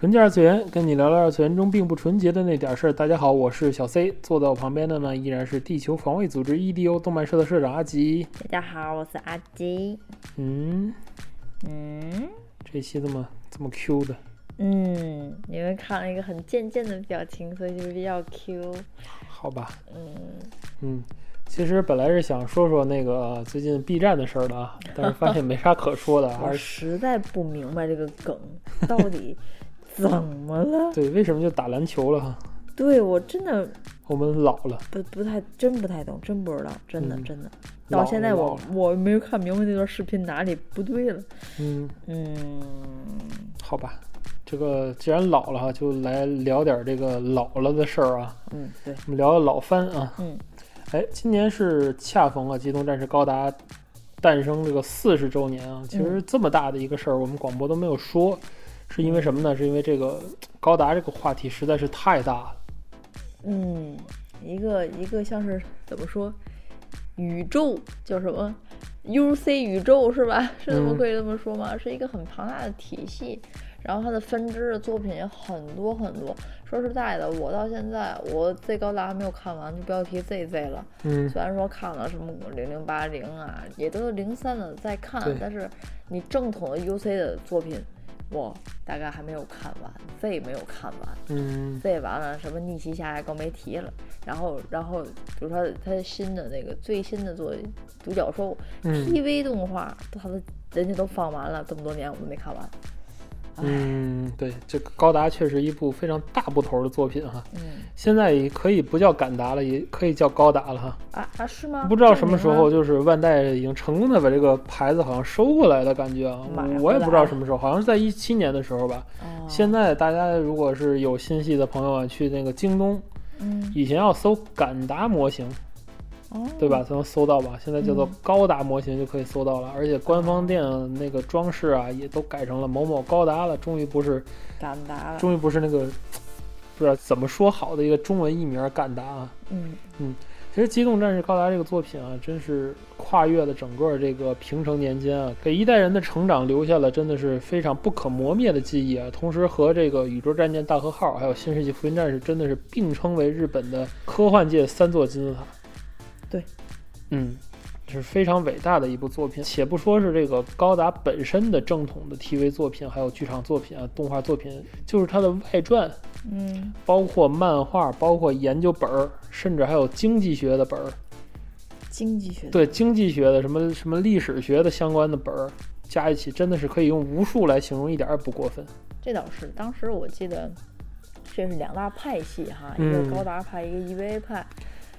纯洁二次元，跟你聊聊二次元中并不纯洁的那点事儿。大家好，我是小 C，坐在我旁边的呢依然是地球防卫组织 EDO 动漫社的社长阿吉。大家好，我是阿吉。嗯嗯这期这么这么 Q 的，嗯，因为看了一个很贱贱的表情，所以就比较 Q。好吧？嗯，嗯，其实本来是想说说那个呃最近 B 站的事儿的啊，但是发现没啥可说的，我还是实在不明白这个梗到底怎么了。对为什么就打篮球了哈？对我真的我们老了，不不太真不太懂，真不知道，真的嗯真的。到现在我我没有看明白那段视频哪里不对了。嗯，嗯，好吧。这个既然老了哈，就来聊点这个老了的事儿啊。嗯，对，我们聊聊老番啊。嗯，哎，今年是恰逢啊《机动战士高达》诞生这个四十周年啊。其实这么大的一个事儿，我们广播都没有说，是因为什么呢？是因为这个高达这个话题实在是太大了。嗯，一个一个像是怎么说，宇宙叫什么？UC 宇宙是吧？是这么嗯可以这么说吗？是一个很庞大的体系，然后它的分支的作品也很多很多。说实在的，我到现在我 Z 高达还没有看完，就不要提 ZZ 了。嗯，虽然说看了什么零零八零啊，也都是零三的在看，但是你正统的 UC 的作品，我大概还没有看完，Z 没有看完。嗯，Z 完了，什么逆袭下来更没提了。然后，然后比如说他新的那个最新的作独角兽、嗯 TV 动画，他都人家都放完了，这么多年我都没看完。唉，嗯，对，这个高达确实一部非常大部头的作品哈。嗯现在也可以不叫敢达了，也可以叫高达了哈。啊啊是吗？不知道什么时候，就是万代已经成功的把这个牌子好像收过来的感觉啊。我也不知道什么时候，好像是在一七年的时候吧。哦现在大家如果是有心细的朋友啊，去那个京东，嗯以前要搜敢达模型，哦对吧？才能搜到吧？现在叫做嗯高达模型就可以搜到了，而且官方店那个装饰啊，也都改成了某某高达了。终于不是，敢达了，终于不是那个不知道怎么说好的一个中文译名敢达啊。嗯其实《机动战士高达》这个作品啊，真是跨越了整个这个平成年间啊，给一代人的成长留下了真的是非常不可磨灭的记忆啊。同时和这个《宇宙战舰大和号》还有《新世纪福音战士》真的是并称为日本的科幻界三座金字塔。对，嗯，是非常伟大的一部作品。且不说是这个高达本身的正统的 TV 作品，还有剧场作品啊、动画作品，就是它的外传，嗯包括漫画，包括研究本儿，甚至还有经济学的本儿。经济学对经济学的、什么什么历史学的相关的本儿加一起，真的是可以用无数来形容，一点儿也不过分。这倒是，当时我记得这是两大派系哈，一嗯个高达派，一个 EVA 派。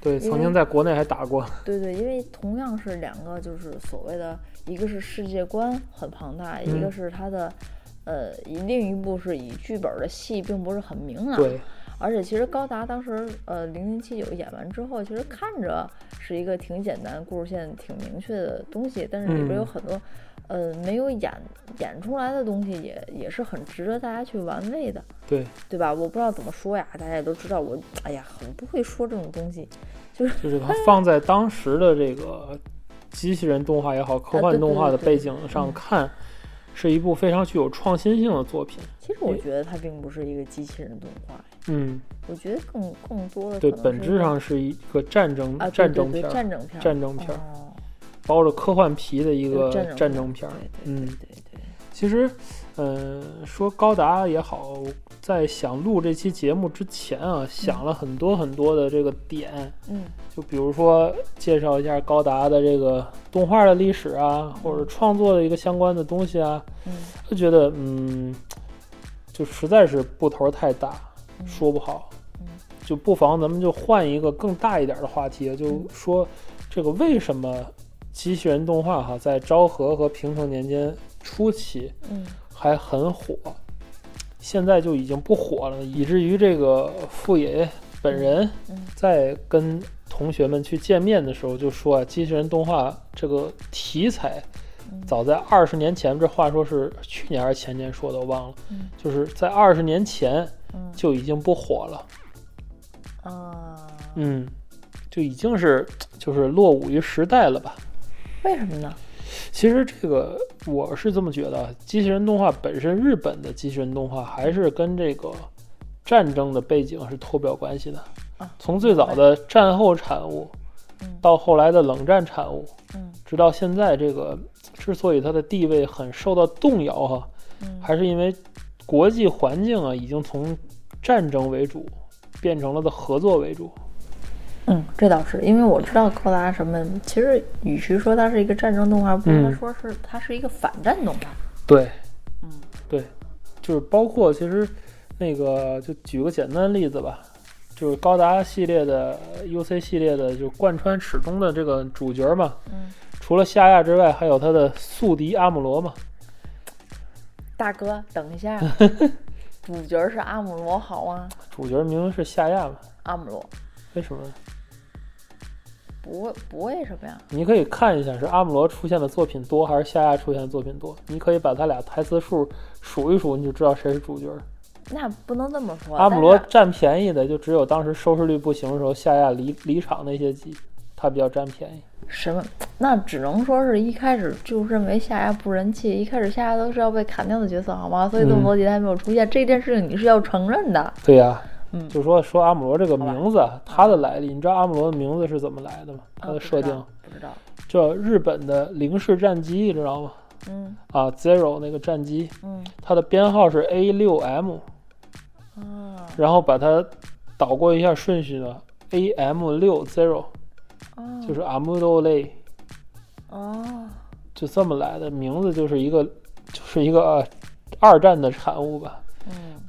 对，曾经在国内还打过。对对，因为同样是两个，就是所谓的，一个是世界观很庞大，一嗯个是它的，呃，以另一部是以剧本的戏并不是很明朗。对，而且其实高达当时，呃，零零七九演完之后，其实看着是一个挺简单、故事线挺明确的东西，但是里边有嗯很多，呃，没有演演出来的东西也，也是很值得大家去玩味的，对，对吧？我不知道怎么说呀，大家也都知道我，哎呀，很不会说这种东西，就是它放在当时的这个机器人动画也好、科幻动画的背景上嗯看，是一部非常具有创新性的作品。其实我觉得它并不是一个机器人动画，嗯，我觉得更更多的对，本质上是一个战争、战争片儿，战争片儿，战争片哦包着科幻皮的一个战争片嗯。对对对，其实，嗯、说高达也好，在想录这期节目之前啊，想了很多很多的这个点，嗯。就比如说介绍一下高达的这个动画的历史啊，或者创作的一个相关的东西啊，嗯。就觉得嗯，就实在是步头太大，嗯。说不好。嗯，就不妨咱们就换一个更大一点的话题，就说这个为什么机器人动画哈在昭和和平成年间初期嗯。还很火，现在就已经不火了，以至于这个富野本人嗯在跟同学们去见面的时候就说啊，机器人动画这个题材嗯。早在二十年前，这话说是去年还是前年说的，我忘了，嗯。就是在二十年前嗯。就已经不火了，啊，嗯，就已经是就是落伍于时代了吧。为什么呢？其实这个我是这么觉得，啊，机器人动画本身，日本的机器人动画还是跟这个战争的背景是脱不了关系的。啊从最早的战后产物，嗯到后来的冷战产物，嗯直到现在，这个之所以它的地位很受到动摇哈，嗯还是因为国际环境啊，已经从战争为主变成了的合作为主。嗯，这倒是，因为我知道高达什么，其实与其说它是一个战争动画，不如嗯说是它是一个反战动画。对，嗯对，就是包括其实那个，就举个简单的例子吧，就是高达系列的 UC 系列的，就贯穿始终的这个主角嘛，嗯，除了夏亚之外，还有他的宿敌阿姆罗嘛。大哥，等一下，主角是阿姆罗好吗？主角明明是夏亚嘛，阿姆罗为什么呢？不为不为什么呀？你可以看一下是阿姆罗出现的作品多，还是夏亚出现的作品多。你可以把他俩台词数数一数，你就知道谁是主角。那不能这么说。阿姆罗占便宜的就只有当时收视率不行的时候，夏亚离离场那些集，他比较占便宜。什么？那只能说是一开始就认为夏亚不人气，一开始夏亚都是要被砍掉的角色，好吗？所以这么多集他还没有出现，这件事情你是要承认的。对呀、嗯。就说说阿姆罗这个名字，它的来历，你知道阿姆罗的名字是怎么来的吗？它啊的设定。不知道，叫日本的零式战机，你知道吗？嗯。啊，Zero 那个战机，嗯。它的编号是 A 六 M，啊。然后把它倒过一下顺序呢，AM 六 Zero 啊，就是哦就这么来的，名字就是一个就是一个、呃二战的产物吧。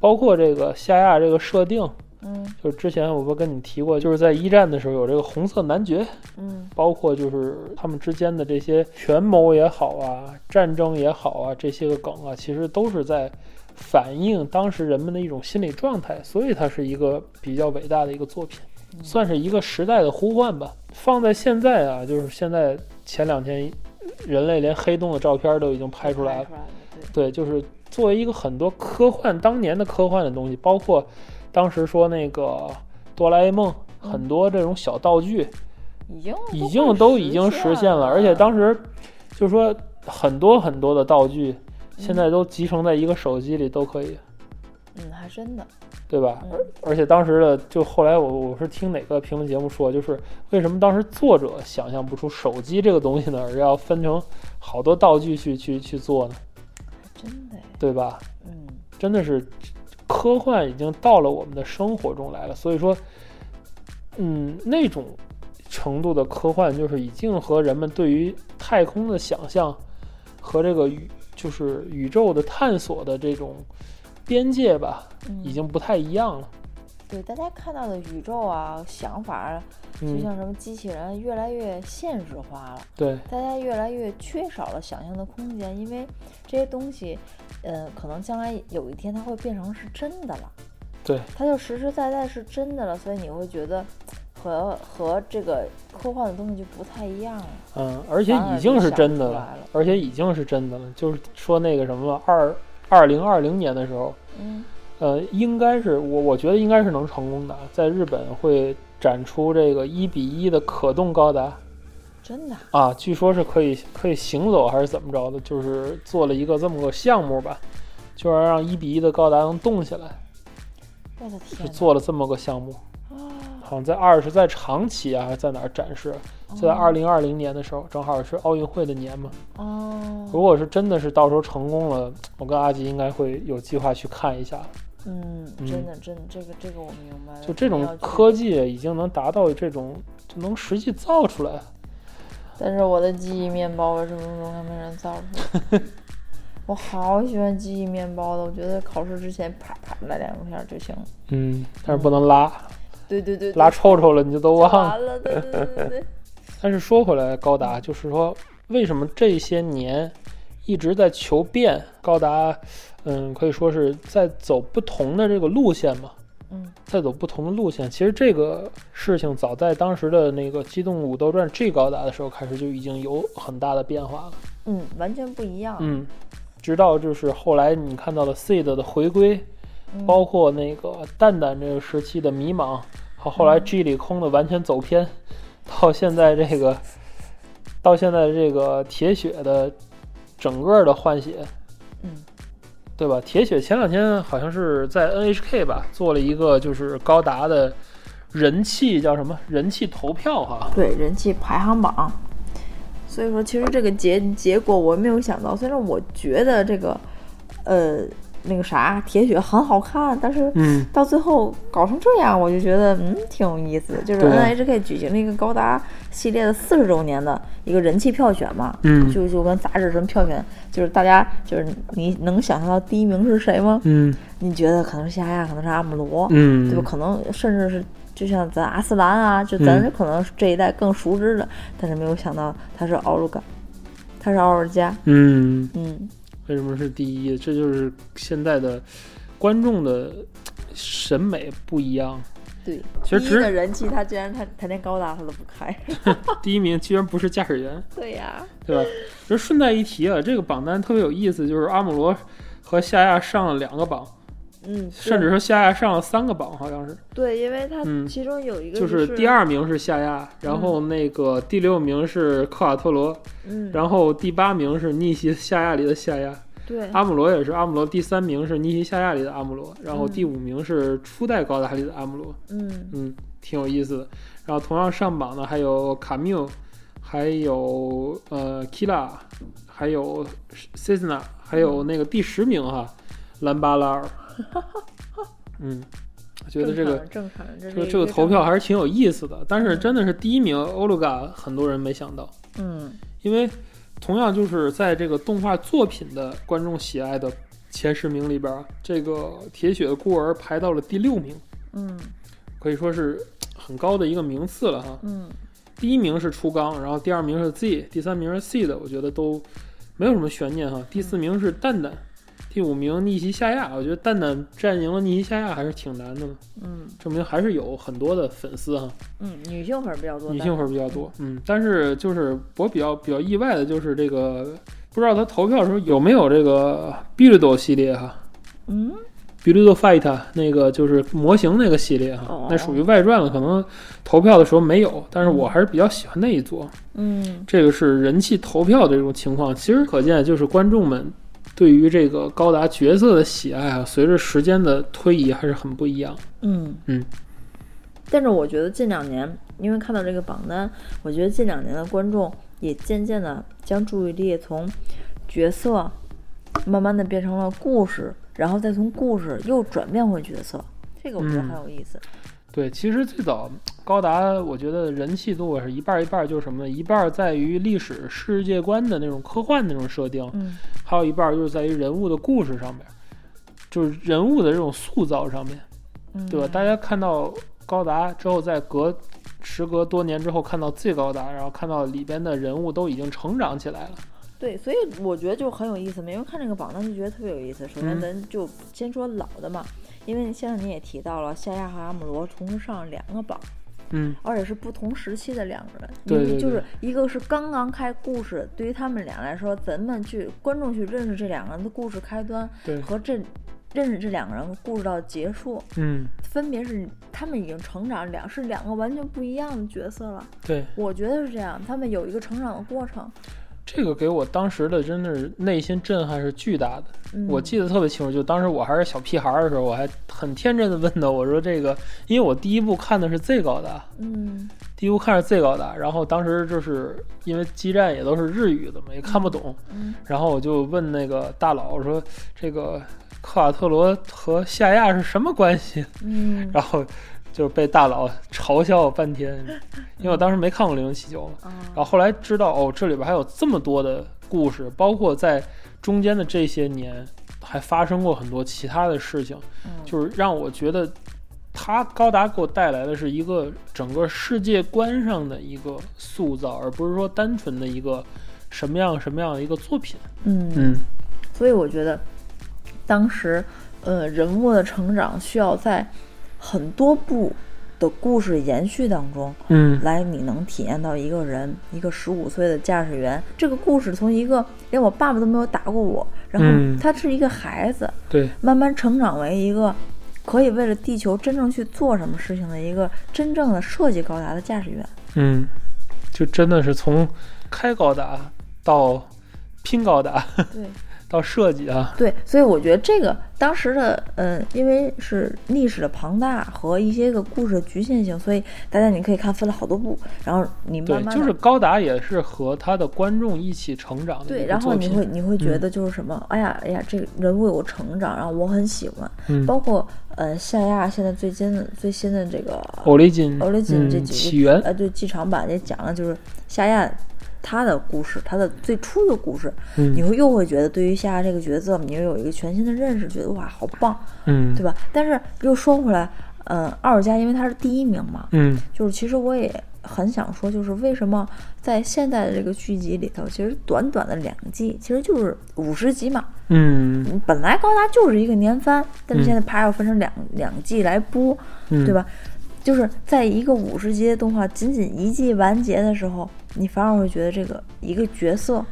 嗯包括这个夏亚这个设定，嗯就是之前我不跟你提过，就是在一战的时候有这个红色男爵，嗯包括就是他们之间的这些权谋也好啊，战争也好啊，这些个梗啊，其实都是在反映当时人们的一种心理状态，所以它是一个比较伟大的一个作品，算是一个时代的呼唤吧。放在现在啊，就是现在前两天，人类连黑洞的照片都已经拍出来了。出来了，对，就是作为一个很多科幻当年的科幻的东西，包括当时说那个哆啦 A 梦，很多这种小道具，已经已经都已经实现了，而且当时就说很多很多的道具现在都集成在一个手机里都可以，嗯，还真的，对吧？嗯。而且当时的就后来我我是听哪个评论节目说，就是为什么当时作者想象不出手机这个东西呢，而要分成好多道具去去去做呢，还真的，对吧？嗯真的是科幻已经到了我们的生活中来了，所以说，嗯，那种程度的科幻，就是已经和人们对于太空的想象和这个宇就是宇宙的探索的这种边界吧，嗯，已经不太一样了。对大家看到的宇宙啊想法啊，就嗯，像什么机器人越来越现实化了。对，大家越来越缺少了想象的空间，因为这些东西，呃，可能将来有一天它会变成是真的了，对，它就实实在在是真的了，所以你会觉得和和这个科幻的东西就不太一样了。嗯，而且已经是真的来了，而且已经是真的了。就是说那个什么二二零二零年的时候，嗯呃，应该是我我觉得应该是能成功的，在日本会展出这个一比一的可动高达真的，啊，据说是可以可以行走还是怎么着的，就是做了一个这么个项目吧，就是让一比一的高达能动起来，我的天是！做了这么个项目，啊，好像在二是在长崎啊，还是在哪儿展示？就在哦二零二零年的时候，正好是奥运会的年嘛。哦，如果是真的是到时候成功了，我跟阿吉应该会有计划去看一下。嗯，嗯真的真的，这个这个我明白了。就这种科技已经能达到这种，就能实际造出来。但是我的记忆面包为什么从来没人造出来？我好喜欢记忆面包的，我觉得考试之前啪啪来两下就行了。嗯，但是不能拉，对对对，对拉臭臭了你就都忘了。完了，对对对对对，但是说回来，高达就是说，为什么这些年一直在求变，高达，嗯，可以说是在走不同的这个路线嘛。嗯，在走不同的路线。其实这个事情早在当时的那个《机动武斗传 G 高达》的时候开始就已经有很大的变化了。嗯，完全不一样。嗯，直到就是后来你看到了 Seed 的回归，嗯包括那个蛋蛋这个时期的迷茫，和后来 G 里空的完全走偏，到现在这个，到现在这个铁血的整个的换血，嗯，对吧？铁血前两天好像是在 NHK 吧做了一个就是高达的人气叫什么人气投票哈，对人气排行榜。所以说，其实这个结结果我没有想到。虽然我觉得这个，呃，那个啥铁血很好看，但是嗯，到最后搞成这样，我就觉得嗯挺有意思。就是 NHK 举行了一个高达系列的四十周年的一个人气票选嘛，嗯就就跟杂志什么票选，就是大家就是你能想象到第一名是谁吗？嗯你觉得可能是夏亚，可能是阿姆罗，嗯，对吧？可能甚至是就像咱阿斯兰啊，就咱嗯可能这一代更熟知的，但是没有想到他是奥鲁嘎，他是奥尔加，嗯。嗯，为什么是第一？这就是现在的观众的审美不一样。对，其实只第一的人气他居然他他连高达他都不开，第一名居然不是驾驶员，对呀，对吧？就顺带一提啊，这个榜单特别有意思，就是阿姆罗和夏亚上了两个榜，嗯，甚至说夏亚上了三个榜，好像是。对，因为他嗯其中有一个就是第，二名是夏亚，然后那个第六名是科瓦特罗，嗯，然后第八名是逆袭夏亚里的夏亚，对，阿姆罗也是阿姆罗，第三名是逆袭夏亚里的阿姆罗，然后第五名是初代高达里的阿姆罗。嗯嗯，挺有意思的。然后同样上榜的还有卡缪，还有呃 Kila，还有 Cisna，还有那个第十名哈，兰巴拉尔。嗯，我觉得这个正常这个这个投票还是是挺有意思的。但是真的是第一名欧鲁嘎，很多人没想到，嗯因为同样就是在这个动画作品的观众喜爱的前十名里边儿，这个铁血的孤儿排到了第六名，嗯可以说是很高的一个名次了哈。嗯第一名是初刚，然后第二名是 Z，第三名是 C 的，我觉得都没有什么悬念哈。第四名是蛋蛋，第五名逆袭夏亚，我觉得蛋蛋战赢了逆袭夏亚还是挺难的呢，嗯证明还是有很多的粉丝哈，嗯，女性粉儿比较多，女性粉儿比较多。嗯，但是就是我比较比较意外的就是这个，不知道他投票的时候有没有这个 Build 系列哈。嗯 Build Fight 那个就是模型那个系列哈，哦那属于外传了，可能投票的时候没有，但是我还是比较喜欢那一座。嗯这个是人气投票的这种情况，其实可见就是观众们对于这个高达角色的喜爱啊，随着时间的推移还是很不一样。嗯嗯。但是我觉得近两年，因为看到这个榜单，我觉得近两年的观众也渐渐的将注意力从角色慢慢的变成了故事，然后再从故事又转变回角色，这个我觉得嗯很有意思。对，其实最早高达，我觉得人气度是一半儿一半儿，就是什么呢？一半儿在于历史世界观的那种科幻那种设定，嗯还有一半儿就是在于人物的故事上面，就是人物的这种塑造上面。嗯，对吧？大家看到高达之后，在隔时隔多年之后看到最高达，然后看到里边的人物都已经成长起来了。对，所以我觉得就很有意思嘛，因为看这个榜单就觉得特别有意思。首先，嗯咱就先说老的嘛，因为现在你也提到了夏亚和阿姆罗同时上了两个榜，嗯，而且是不同时期的两个人，对就是一个是刚刚开故事，对于他们俩来说，咱们去观众去认识这两个人的故事开端对，和这认识这两个人故事到结束，嗯，分别是他们已经成长两是两个完全不一样的角色了。对，我觉得是这样，他们有一个成长的过程。这个给我当时的真的是内心震撼是巨大的。嗯、我记得特别清楚，就当时我还是小屁孩儿的时候，我还很天真的问他，我说这个，因为我第一部看的是 Z 高达，嗯第一部看是 Z 高达，然后当时就是因为基站也都是日语的嘛，也看不懂，嗯然后我就问那个大佬我说这个克瓦特罗和夏亚是什么关系？嗯 然后就是被大佬嘲笑半天，因为我当时没看过《零零七九》嘛。啊然后后来知道哦，这里边还有这么多的故事，包括在中间的这些年还发生过很多其他的事情，嗯就是让我觉得他高达给我带来的是一个整个世界观上的一个塑造，而不是说单纯的一个什么样什么样的一个作品。嗯嗯所以我觉得，当时呃人物的成长需要在很多部的故事延续当中，嗯。来你能体验到一个人，一个十五岁的驾驶员，这个故事从一个连我爸爸都没有打过我，然后嗯。他是一个孩子，对，慢慢成长为一个可以为了地球真正去做什么事情的一个真正的设计高达的驾驶员。嗯，就真的是从开高达到拼高达。对。到设计啊，对，所以我觉得这个当时的，嗯，因为是历史的庞大和一些个故事的局限性，所以大家你可以看分了好多部，然后你对慢，慢地就是高达也是和他的观众一起成长的对。然后你会你会觉嗯得就是什么，哎呀哎呀，这个人物有成长，然后我很喜欢，嗯包括呃夏亚现在最近的最新的这个欧雷金，欧雷金这嗯几个起源，呃对剧场版也讲了就是夏亚他的故事，他的最初的故事，嗯你会又会觉得对于夏夏这个角色，你又有一个全新的认识，觉得哇好棒，嗯对吧？但是又说回来，嗯、奥尔加因为他是第一名嘛，嗯就是其实我也很想说，就是为什么在现在的这个剧集里头，其实短短的两季，其实就是五十集嘛。嗯嗯本来高达就是一个年番，但是现在啪要分成两、两季来播，嗯，对吧？就是在一个五十集的动画仅仅一季完结的时候，你反而会觉得这个一个角色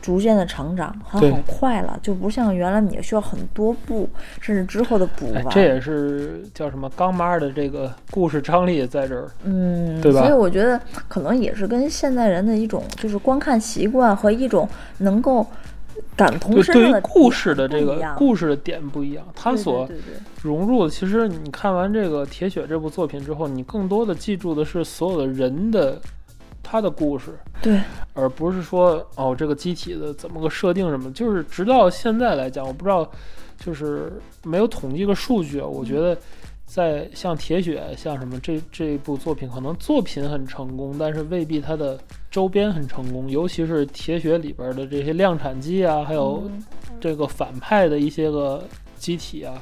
逐渐的成长很对很快了，就不像原来你需要很多部，甚至之后的补完。，哎这也是叫什么刚妈的这个故事张力在这儿。嗯，对吧所以我觉得可能也是跟现代人的一种就是观看习惯和一种能够感同对，对于身受的故事的这个故事的点不一样，它所融入的，其实你看完这个《铁血》这部作品之后，你更多的记住的是所有的人的他的故事，对而不是说哦这个机体的怎么个设定什么。就是直到现在来讲，我不知道，就是没有统计个数据啊。我觉得在像《铁血》像什么这这部作品，可能作品很成功，但是未必它的周边很成功。尤其是《铁血》里边的这些量产机啊，还有嗯。这个反派的一些个机体啊，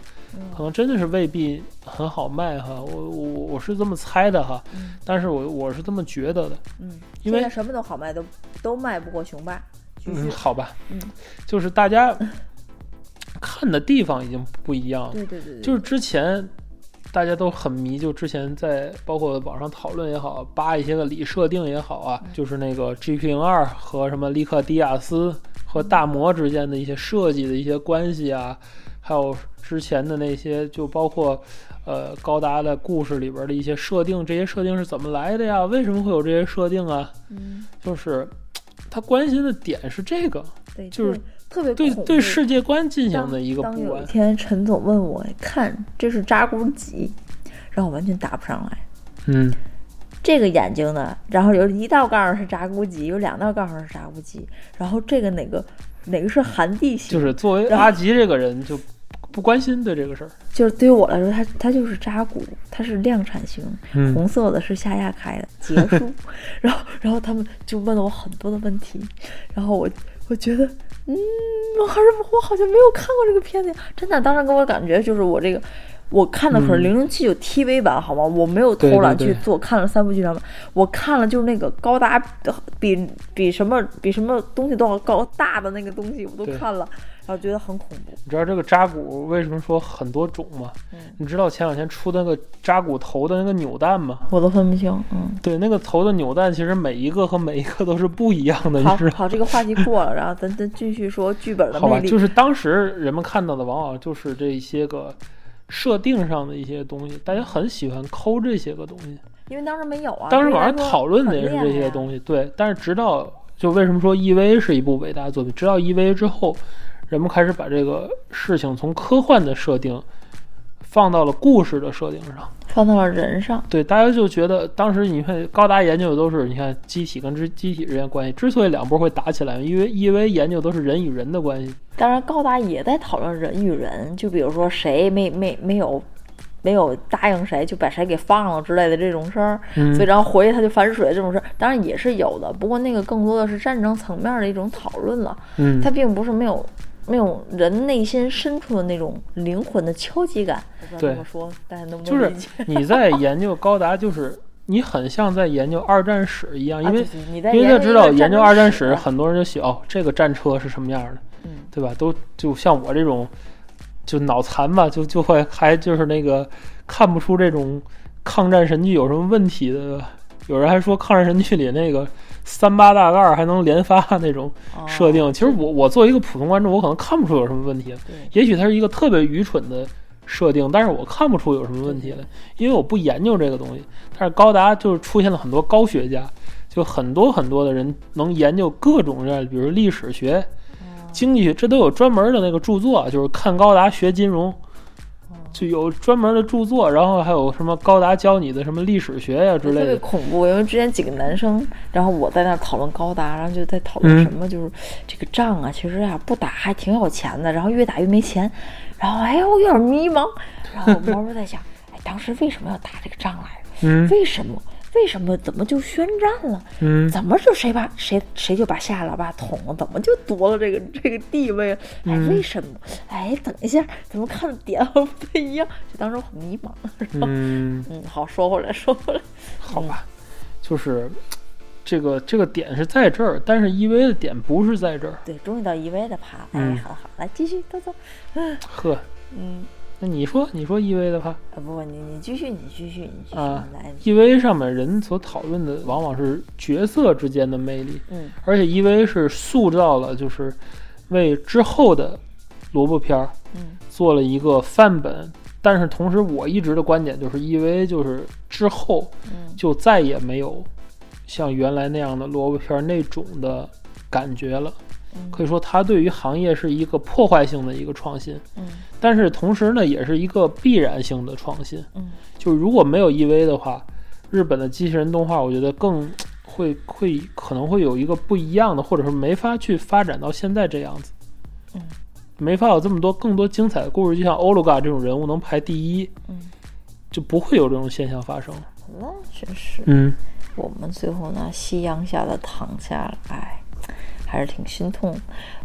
可能真的是未必很好卖哈，我我我是这么猜的哈，嗯。但是我我是这么觉得的，嗯，因为什么都好卖，都都卖不过雄霸。嗯，，好吧，嗯，就是大家看的地方已经不一样了，对对对对，就是之前大家都很迷，就之前在包括网上讨论也好，扒一些个里设定也好啊，就是那个 GP 零二和什么利克迪亚斯和大魔之间的一些设计的一些关系啊，还有之前的那些，就包括呃高达的故事里边的一些设定，这些设定是怎么来的呀？为什么会有这些设定啊？嗯，就是他关心的点是这个，对，就是特别对对世界观进行的一个当有一。天陈总问我看这是扎古几，让我完全答不上来。嗯这个眼睛呢，然后有一道杠上是扎古吉，有两道杠上是扎古吉，然后这个哪个哪个是寒地形，就是作为阿吉这个人就不关心对这个事儿。就是对于我来说，它它就是扎古，它是量产型，嗯红色的是夏亚开的，结束。然后然后他们就问了我很多的问题，然后我我觉得，嗯，我还是我好像没有看过这个片子呀，真的，当时给我感觉就是我这个。我看的可是嗯零零七有 TV 版，好吗？我没有偷懒去做，看了三部剧场版，我看了就是那个高达比比什么比什么东西都要高大的那个东西，我都看了，然后觉得很恐怖。你知道这个扎古为什么说很多种吗？嗯你知道前两天出那个扎古头的那个扭蛋吗？我都分不清，嗯。对，那个头的扭蛋其实每一个和每一个都是不一样的，好好，这个话题过了，然后咱咱继续说剧本的 好吧？魅力。就是当时人们看到的往往就是这些个设定上的一些东西，大家很喜欢抠这些个东西。因为当时没有啊，当时网上讨论的也是这些东西，对。但是直到就为什么说 EVA 是一部伟大的作品，直到 EVA 之后，人们开始把这个事情从科幻的设定放到了故事的设定上。放到了人上。对，大家就觉得当时你看高达研究的都是你看机体跟之机体之间关系，之所以两波会打起来，因为 EVA 研究都是人与人的关系。当然，高达也在讨论人与人，就比如说谁没没没有没有答应谁，就把谁给放了之类的这种事儿，嗯所以然后回去他就反水这种事儿，当然也是有的。不过那个更多的是战争层面的一种讨论了，嗯他并不是没有。没有人内心深处的那种灵魂的敲击感，对这么说，大家能不就是？你在研究高达，就是你很像在研究二战史一样，因 为、因为他知道研究二战史史，，很多人就写哦，这个战车是什么样的，嗯对吧？都就像我这种就脑残吧，就就会还就是那个看不出这种抗战神剧有什么问题的。有人还说抗战神剧里那个三八大盖儿还能连发 那种哦设定，其实我我作为一个普通观众，我可能看不出有什么问题。对也许它是一个特别愚蠢的设定，但是我看不出有什么问题来，因为我不研究这个东西。但是高达就是出现了很多高学家，就很多很多的人能研究各种各样的，比如历史学、经济学，这都有专门的那个著作，就是看高达学金融。就有专门的著作，然后还有什么高达教你的什么历史学呀、之类的特别。恐怖，因为之前几个男生，然后我在那讨论高达，然后就在讨论嗯什么，就是这个仗啊，其实啊、不打还挺有钱的，然后越打越没钱，然后哎我有点迷茫，然后我猫猫在想，哎当时为什么要打这个仗来着？嗯为什么？为什么？怎么就宣战了？嗯怎么就谁把谁谁就把夏老爸捅了？怎么就夺了这个 这个地位了？哎，嗯为什么？哎，等一下，怎么看的点不太一样？就当时我很迷茫。然后嗯，嗯，好，说回来，说回来。好吧，就是这个这个点是在这儿，但是 EV 的点不是在这儿。对，终于到 EV 的趴，哎，嗯好好，来继续，走走。呵，嗯，那你说你说 EV 的话啊不不，你你继续，你继续，你继续，啊来，，EV 上面人所讨论的往往是角色之间的魅力，嗯而且 EV 是塑造了就是为之后的萝卜片儿嗯做了一个范本。但是同时，我一直的观点就是，EV 就是之后嗯就再也没有像原来那样的萝卜片儿那种的感觉了。嗯可以说，它对于行业是一个破坏性的一个创新，嗯但是同时呢，也是一个必然性的创新。嗯就如果没有 EV 的话，日本的机器人动画，我觉得更会会可能会有一个不一样的，或者是没法去发展到现在这样子。嗯，没法有这么多更多精彩的故事，就像欧鲁嘎这种人物能排第一，嗯，就不会有这种现象发生。那真是，嗯，我们最后呢，夕阳下的躺下了，哎，还是挺心痛。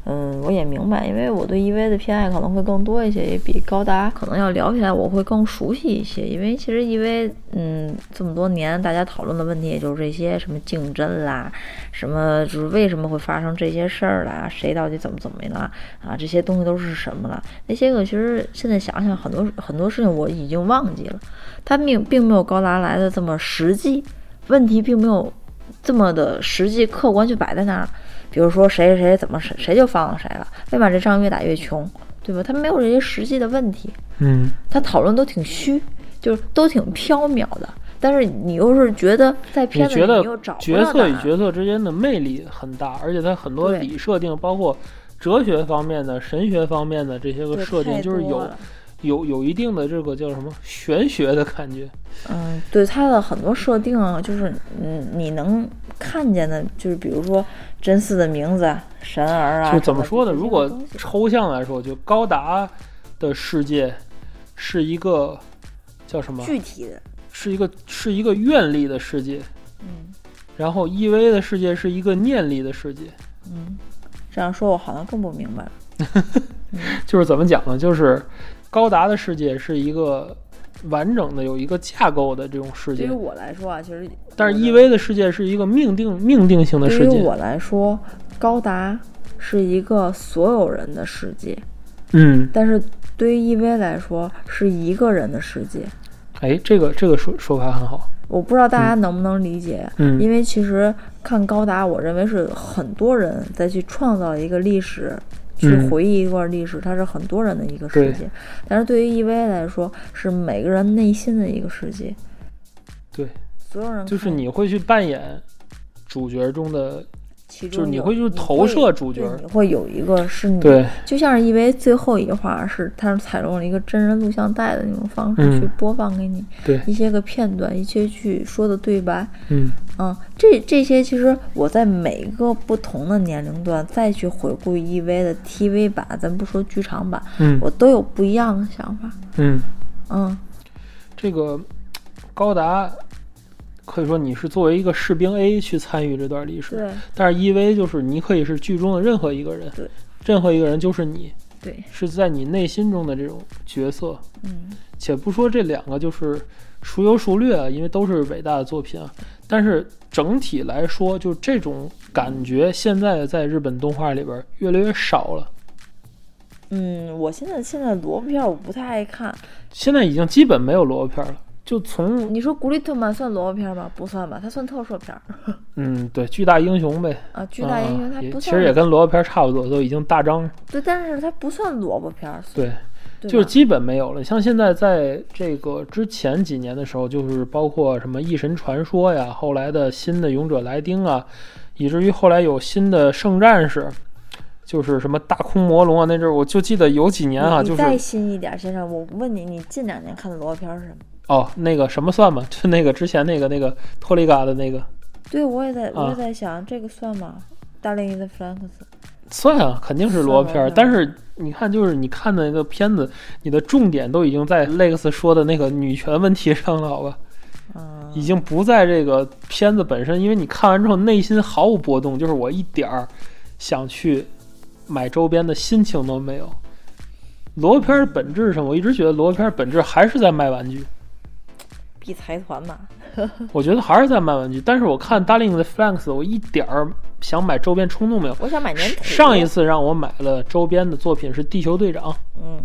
嗯，我也明白，因为我对 EV 的偏爱可能会更多一些，也比高达可能要聊起来我会更熟悉一些。因为其实 EV，嗯，这么多年大家讨论的问题也就是这些，什么竞争啦，什么就是为什么会发生这些事儿啦，谁到底怎么怎么了啊，这些东西都是什么了？那些个其实现在想想，很多很多事情我已经忘记了，它并并没有高达来的这么实际，问题并没有这么的实际客观就摆在那儿。比如说谁谁谁怎么谁谁就放了谁了，为嘛这仗越打越穷，对吧？他没有这些实际的问题，嗯，他讨论都挺虚，就是都挺缥缈的。但是你又是觉得在你片子里觉得你又找角色与角色之间的魅力很大，而且它很多对理设定，包括哲学方面的、神学方面的这些个设定，就是有有有一定的这个叫什么玄学的感觉。嗯，对它的很多设定啊，就是嗯，你能看见的，就是比如说真嗣的名字啊、神儿啊，就怎么说呢？如果抽象来说，就高达的世界是一个叫什么？具体的，是一个是一个愿力的世界，嗯然后 EV 的世界是一个念力的世界。嗯，这样说我好像更不明白了。就是怎么讲呢？就是高达的世界是一个完整的有一个架构的这种世界，对于我来说啊，其实但是 EV 的世界是一个命定命定性的世界。对于我来说，高达是一个所有人的世界，嗯，但是对于 EV 来说是一个人的世界。哎，这个这个说说法很好。我不知道大家能不能理解，嗯因为其实看高达，我认为是很多人在去创造一个历史，去嗯回忆一段历史，它是很多人的一个世界。但是对于 EV 来说，是每个人内心的一个世界。对，所有人就是你会去扮演主角中的，其中就是你有会就投射主角你会有一个是你对，就像是因为最后一话是它是采用了一个真人录像带的那种方式嗯去播放给你对一些个片段，一些去说的对白，嗯。嗯，这这些其实我在每个不同的年龄段再去回顾 EV 的 TV 版，咱不说剧场版，嗯我都有不一样的想法，嗯，嗯，这个高达可以说你是作为一个士兵 A 去参与这段历史，但是 EV 就是你可以是剧中的任何一个人，对，任何一个人就是你，对，是在你内心中的这种角色。嗯且不说这两个就是孰优孰劣啊，因为都是伟大的作品啊。但是整体来说，就这种感觉，现在在日本动画里边越来越少了。嗯，我现在现在萝卜片儿我不太爱看。现在已经基本没有萝卜片了。就从你说古力特曼算萝卜片儿吗？不算吧，它算特摄片儿。嗯，对，巨大英雄呗。啊，巨大英雄它不算。其实也跟萝卜片差不多，都已经大张。对，但是它不算萝卜片儿。对，对就是基本没有了。像现在在这个之前几年的时候，就是包括什么《异神传说》呀，后来的新的《勇者莱丁》啊，以至于后来有新的圣战士，就是什么大空魔龙啊，那阵儿我就记得有几年啊，就是再新一点，先生，我问你，你近两年看的萝卜片儿是什么？哦，那个什么算吗？就 那个之前那个那个托利嘎的那个对，我也在，我啊也在想，这个算吗？大令的弗兰克斯。算啊，肯定是萝卜片儿。但是你看，就是你看的那个片子，你的重点都已经在 Lex 说的那个女权问题上了，好吧？嗯，已经不在这个片子本身，因为你看完之后内心毫无波动，就是我一点儿想去买周边的心情都没有。萝卜片儿本质上，我一直觉得萝卜片儿本质还是在卖玩具，比财团嘛。我觉得还是在卖玩具。但是我看 Darling 的 Flanks，我一点儿想买周边冲动没有。我想买粘土。上一，次让我买了周边的作品是《地球队长》，嗯，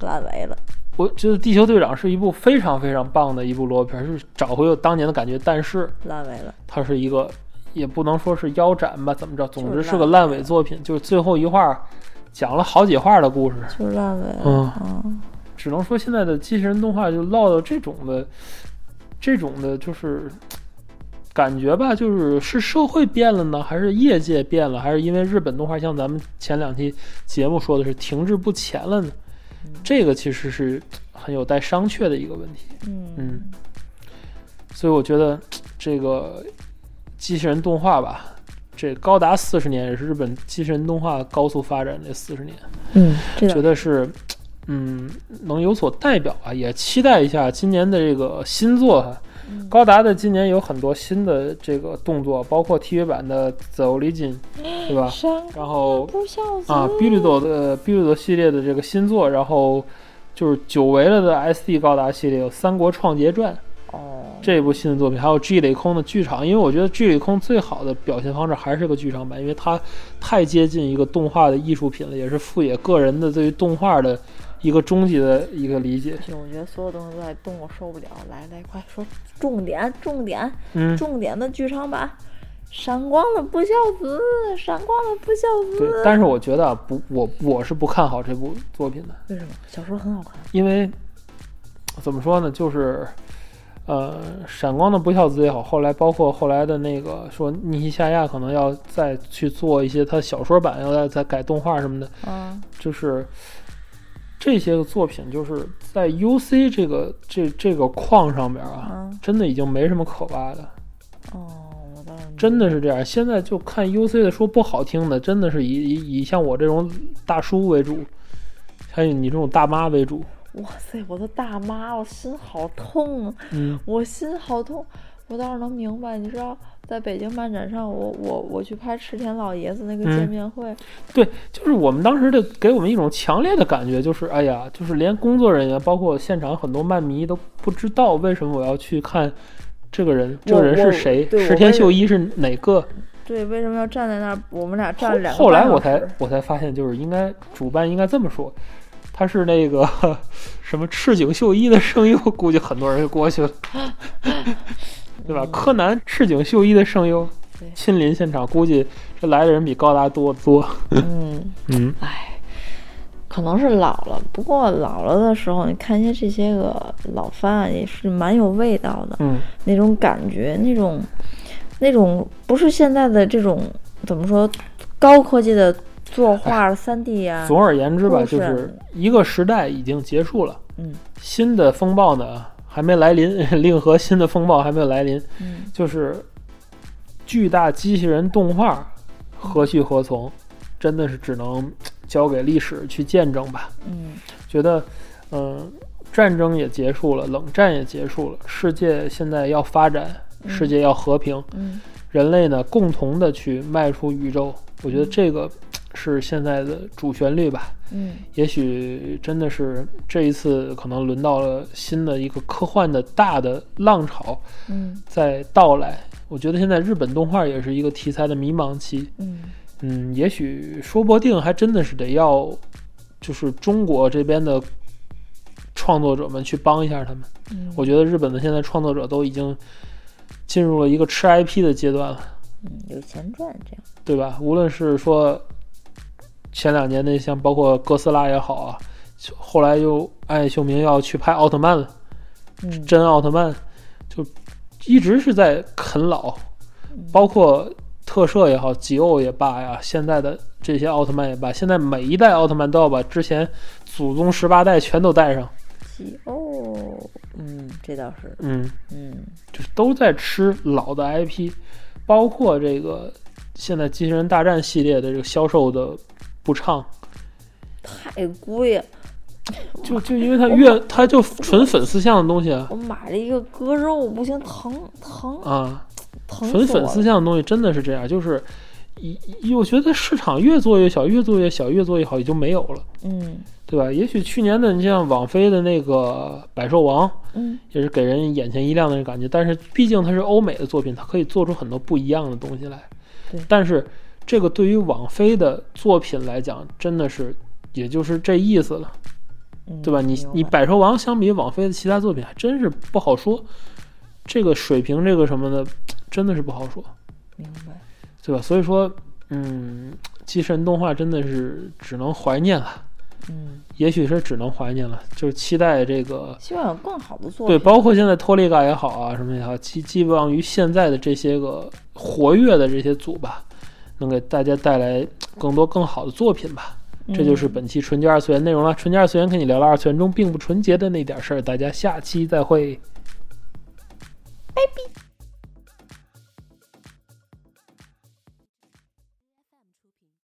烂尾了。我觉得《地球队长》是一部非常非常棒的一部萝卜片儿，是找回我当年的感觉。但是烂尾了。它是一个，也不能说是腰斩吧，怎么着？总之是是个烂尾作品，就是最后一话讲了好几话的故事。就是烂尾了。嗯嗯，只能说现在的机器人动画就落到这种的，这种的就是感觉吧，就是是社会变了呢，还是业界变了，还是因为日本动画像咱们前两期节目说的是停滞不前了呢？这个其实是很有待商榷的一个问题。嗯嗯所以我觉得这个机器人动画吧，这高达四十年也是日本机器人动画高速发展这四十年，嗯，这个觉得是嗯能有所代表啊，也期待一下今年的这个新作哈。嗯高达的今年有很多新的这个动作，包括 TV 版的《走离金》，对吧？山然后啊 b i l d o 的 b i l d o 系列的这个新作，然后就是久违了的 SD 高达系列有《三国创杰传》。哦，这部新的作品，还有 G 雷空的剧场，因为我觉得 G 雷空最好的表现方式还是个剧场版，因为它太接近一个动画的艺术品了，也是富野个人的对于动画的一个终极的一个理解我觉得所有东西都在动，我受不了。来来，快说重点，重点，嗯，重点的剧场版，闪光的不孝子，闪光的不孝对子。，但是我觉得啊，不，我我是不看好这部作品的，为什么？小说很好看。因为怎么说呢，就是。呃，闪光的不孝子也好，后来包括后来的那个说尼西夏亚可能要再去做一些他小说版，要再再改动画什么的，嗯就是这些个作品，就是在 UC 这个这这个框上边啊，嗯，真的已经没什么可挖的，哦，我倒是真的是这样。现在就看 UC 的说不好听的，真的是以以以像我这种大叔为主，还有你这种大妈为主。哇塞，我的大妈，我心好痛啊！嗯，我心好痛，我倒是能明白。你知道，在北京漫展上，我我我去拍池田老爷子那个嗯见面会，对，就是我们当时的给我们一种强烈的感觉，就是哎呀，就是连工作人员，包括现场很多漫迷都不知道为什么我要去看这个人，这个人是谁，对我石田秀一是哪个？对，为什么要站在那儿？我们俩站了两个后来我才我才发现，就是应该主办应该这么说，他是那个 什么赤井秀一的声优，估计很多人就过去了，对吧？柯南赤井秀一的声优亲临现场，估计这来的人比高达多得多。嗯，嗯哎，可能是老了。不过老了的时候，你看一些这些个老番啊，也是蛮有味道的，嗯，那种感觉，那种那种不是现在的这种怎么说高科技的作画三 D 啊，总而言之吧，就是一个时代已经结束了，嗯新的风暴呢还没来临，令和新的风暴还没有来临，嗯就是巨大机器人动画何去何从，真的是只能交给历史去见证吧。嗯觉得，嗯、战争也结束了，冷战也结束了，世界现在要发展，世界要和平，嗯人类呢共同的去迈出宇宙。我觉得这个是现在的主旋律吧。嗯也许真的是这一次可能轮到了新的一个科幻的大的浪潮嗯在到来。我觉得现在日本动画也是一个题材的迷茫期。嗯嗯，也许说不定还真的是得要，就是中国这边的创作者们去帮一下他们。嗯，我觉得日本的现在创作者都已经进入了一个吃 IP 的阶段了，嗯有钱赚这样。对吧？无论是说前两年那像包括哥斯拉也好啊，后来又艾秀明要去拍奥特曼了，嗯。真奥特曼就一直是在啃老，嗯。包括特摄也好，吉欧也罢呀，现在的这些奥特曼也罢，现在每一代奥特曼都要把之前祖宗十八代全都带上，吉欧，嗯，这倒是，嗯，嗯。就是都在吃老的 IP，包括这个现在机器人大战系列的这个销售的不唱，太贵了。就就因为它越它就纯粉丝向的东西啊我买了一个割肉，不行，疼疼啊，疼纯粉。丝向的东西真的是这样，就是一一我觉得市场越做越小，越做越小，越做越好，也就没有了。嗯对吧？也许去年的你像网飞的那个《百兽王》，嗯也是给人眼前一亮的感觉。但是毕竟它是欧美的作品，它可以做出很多不一样的东西来。对但是这个对于网飞的作品来讲，真的是也就是这意思了，嗯，对吧？你你《百兽王》相比网飞的其他作品，还真是不好说。这个水平，这个什么的，真的是不好说，明白。对吧？所以说，嗯，机器人动画真的是只能怀念了。嗯，也许是只能怀念了，就是期待这个希望有更好的作品对，包括现在托利嘎也好啊，什么也好，寄寄望于现在的这些个活跃的这些组吧，能给大家带来更多更好的作品吧。这就是嗯本期纯洁二次元内容了。纯洁二次元跟你聊了二次元中并不纯洁的那点事儿，大家下期再会。拜拜。